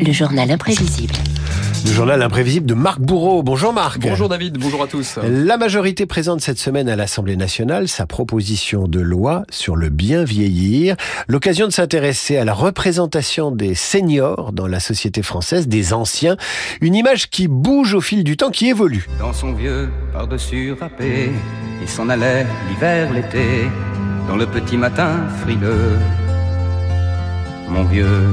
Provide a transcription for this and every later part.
Le journal imprévisible. Le journal imprévisible de Marc Bourreau. Bonjour Marc. Bonjour David, bonjour à tous. La majorité présente cette semaine à l'Assemblée nationale sa proposition de loi sur le bien vieillir, l'occasion de s'intéresser à la représentation des seniors dans la société française, des anciens, une image qui bouge au fil du temps, qui évolue. Dans son vieux par-dessus râpé, il s'en allait l'hiver, l'été, dans le petit matin frileux. Mon vieux,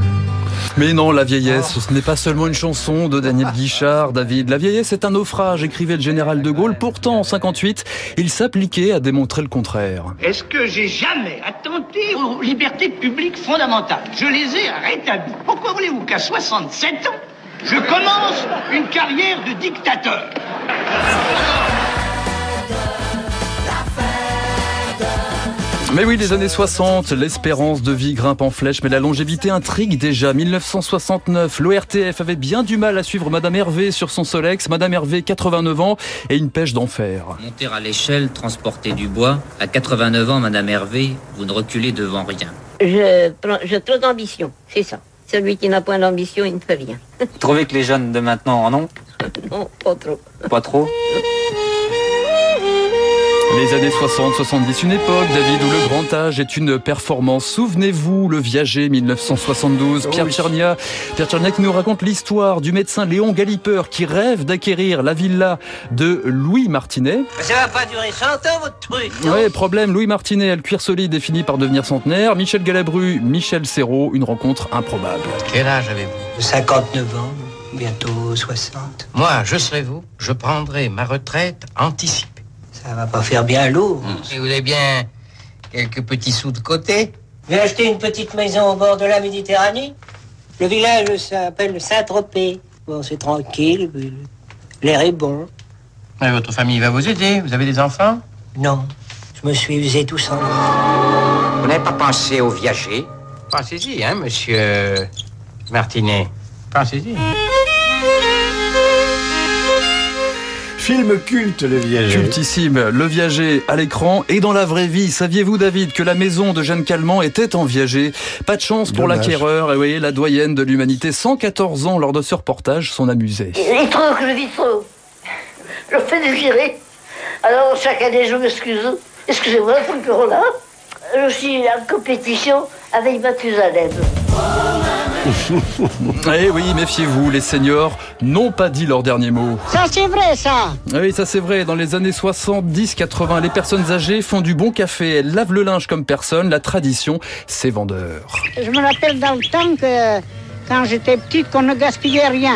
Mais non, la vieillesse, ce n'est pas seulement une chanson de Daniel Guichard, David. La vieillesse est un naufrage, écrivait le général de Gaulle. Pourtant, en 58, il s'appliquait à démontrer le contraire. Est-ce que j'ai jamais attenté aux libertés publiques fondamentales? Je les ai rétablies. Pourquoi voulez-vous qu'à 67 ans, je commence une carrière de dictateur? Mais oui, les années 60, l'espérance de vie grimpe en flèche, mais la longévité intrigue déjà. 1969, l'ORTF avait bien du mal à suivre Madame Hervé sur son Solex. Madame Hervé, 89 ans, et une pêche d'enfer. Monter à l'échelle, transporter du bois. À 89 ans, Madame Hervé, vous ne reculez devant rien. Je prends, j'ai trop d'ambition, c'est ça. Celui qui n'a point d'ambition, il ne fait rien. Vous trouvez que les jeunes de maintenant en ont? Non, pas trop. Pas trop? Les années 60-70, une époque, David, où le grand âge est une performance. Souvenez-vous, le viager 1972, Pierre oui. Tchernia. Pierre Tchernia qui nous raconte l'histoire du médecin Léon Galipeur qui rêve d'acquérir la villa de Louis Martinet. Ça va pas durer 100 ans, votre truc Ouais, problème, Louis Martinet a le cuir solide et finit par devenir centenaire. Michel Galabru, Michel Serrault, une rencontre improbable. Quel âge avez-vous 59 ans, bientôt 60. Moi, je serai vous. Je prendrai ma retraite anticipée. Ça va pas faire bien lourd. Et vous avez bien quelques petits sous de côté J'ai acheté une petite maison au bord de la Méditerranée. Le village s'appelle Saint-Tropez. Bon, c'est tranquille, l'air est bon. Et Votre famille va vous aider. Vous avez des enfants? Non, je me suis usé tout seul. Vous n'avez pas pensé au viager? Pensez-y, hein, monsieur Martinet. Pensez-y. Film culte, Le Viager. Cultissime, le viager à l'écran et dans la vraie vie. Saviez-vous, David, que la maison de Jeanne Calment était en viager? Pas de chance pour l'acquéreur. Et vous voyez, la doyenne de l'humanité, 114 ans lors de ce reportage, s'en amusait. Il est trop que je vis trop. Je fais désirer. Alors, chaque année, je m'excuse. Excusez-moi, pour le bureau-là. Je suis en compétition avec Mathusalem. Eh oui, méfiez-vous, les seniors n'ont pas dit leur dernier mot. Ça, c'est vrai, ça. Ah Oui, ça c'est vrai. Dans les années 70, 80, les personnes âgées font du bon café. Elles lavent le linge comme personne. La tradition, c'est vendeur. Je me rappelle dans le temps que quand j'étais petite, qu'on ne gaspillait rien.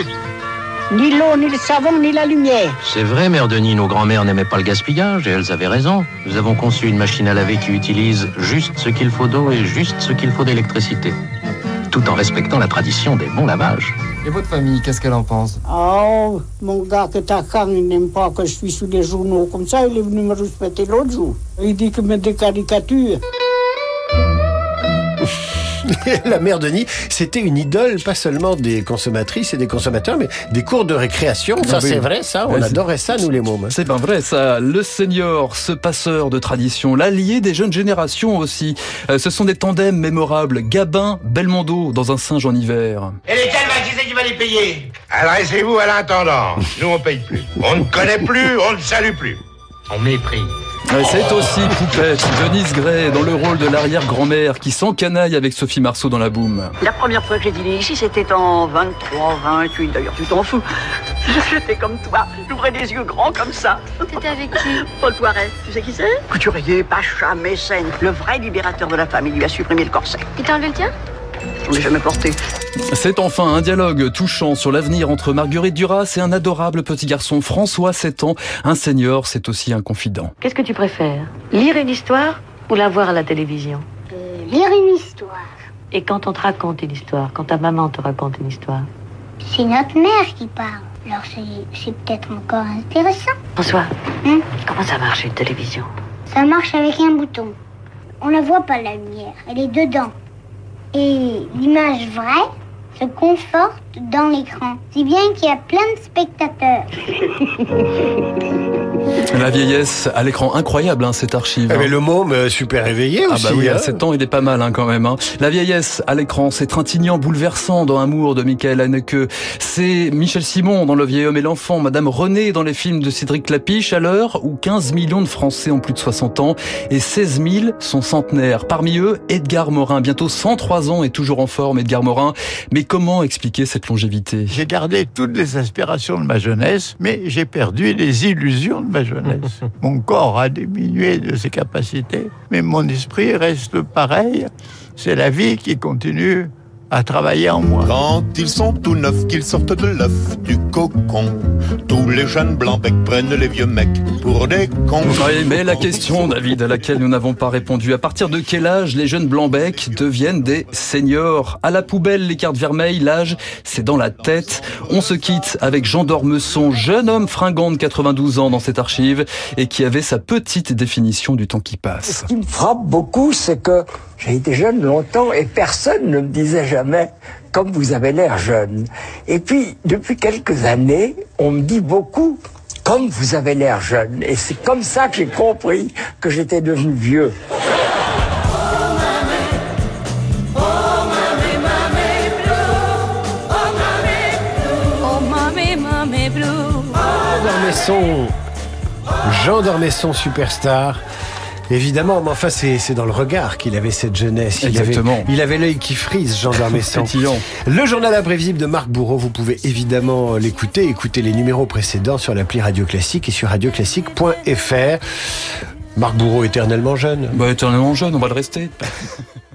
Ni l'eau, ni le savon, ni la lumière. C'est vrai, Mère Denis, nos grands-mères n'aimaient pas le gaspillage et elles avaient raison. Nous avons conçu une machine à laver qui utilise juste ce qu'il faut d'eau et juste ce qu'il faut d'électricité. Tout en respectant la tradition des bons lavages. Et votre famille, qu'est-ce qu'elle en pense? Oh, mon gars que t'as quand il n'aime pas que je suis sous les journaux comme ça, il est venu me respecter l'autre jour. Il dit que me des caricatures. la mère Denis, c'était une idole, pas seulement des consommatrices et des consommateurs, mais des cours de récréation. Ça, Ah oui. c'est vrai, ça. On adorait ça, nous, les mômes. C'est pas vrai ça. Le senior, ce passeur de tradition, l'allié des jeunes générations aussi. Euh, ce sont des tandems mémorables. Gabin, Belmondo dans un singe en hiver. Et lesquels, bah, qui c'est qui va les payer? Adressez-vous à l'intendant. Nous, on paye plus. On ne connaît plus, on ne salue plus. On méprise. C'est aussi Poupette, Denise Gray dans le rôle de l'arrière-grand-mère qui s'encanaille avec Sophie Marceau dans la boum. La première fois que j'ai dîné ici, c'était en 23, 28, d'ailleurs, tu t'en fous. J'étais comme toi, j'ouvrais des yeux grands comme ça. T'étais avec qui? Paul Poiret, tu sais qui c'est? Couturier, pacha, mécène, le vrai libérateur de la femme, il lui a supprimé le corset. Il t'a enlevé le tien? Je ne l'ai jamais porté. C'est enfin un dialogue touchant sur l'avenir entre Marguerite Duras et un adorable petit garçon, François, 7 ans. Un senior, c'est aussi un confident. Qu'est-ce que tu préfères Lire une histoire ou la voir à la télévision? Lire une histoire. Et quand on te raconte une histoire, quand ta maman te raconte une histoire? C'est notre mère qui parle. Alors c'est peut-être encore intéressant. François, Hmm? comment ça marche une télévision? Ça marche avec un bouton. On ne voit pas la lumière, elle est dedans. Et l'image vraie se conforte dans l'écran. Si bien qu'il y a plein de spectateurs. La vieillesse à l'écran, incroyable hein, cette archive. Ah, mais hein. le môme euh, super éveillé Ah aussi. bah oui, hein. à 7 ans, il est pas mal hein, quand même. Hein. La vieillesse à l'écran, c'est Trintignant bouleversant dans Amour de Michael Haneke. C'est Michel Simon dans Le vieil homme et l'enfant. Madame Renée dans les films de Cédric Clapiche à l'heure où 15 millions de Français ont plus de 60 ans et 16 000 sont centenaires. Parmi eux, Edgar Morin, bientôt 103 ans et toujours en forme, Edgar Morin. Mais comment expliquer cette longévité? J'ai gardé toutes les aspirations de ma jeunesse, mais j'ai perdu les illusions de ma jeunesse. Mon corps a diminué de ses capacités, mais mon esprit reste pareil. C'est la vie qui continue à travailler en moi. Quand ils sont tout neufs, qu'ils sortent de l'œuf du cocon, tous les jeunes blancs becs prennent les vieux mecs pour des cons. Oui, mais la question, David, à laquelle nous n'avons pas répondu. À partir de quel âge les jeunes blancs-becs deviennent des seniors? À la poubelle, les cartes vermeilles, l'âge, c'est dans la tête. On se quitte avec Jean d'Ormesson, jeune homme fringant de 92 ans dans cette archive et qui avait sa petite définition du temps qui passe. Ce qui me frappe beaucoup, c'est que j'ai été jeune longtemps et personne ne me disait jamais comme vous avez l'air jeune. Et puis, depuis quelques années, on me dit beaucoup comme vous avez l'air jeune. Et c'est comme ça que j'ai compris que j'étais devenu vieux. Jean Dormesson, superstar. Évidemment, mais enfin, c'est dans le regard qu'il avait cette jeunesse. Il Exactement. Avait, il avait l'œil qui frise, Jean. Pétillant. le journal imprévisible de Marc Bourreau, vous pouvez évidemment l'écouter, écouter les numéros précédents sur l'appli Radio Classique et sur radioclassique.fr. Marc Bourreau éternellement jeune. Bah, éternellement jeune, on va le rester.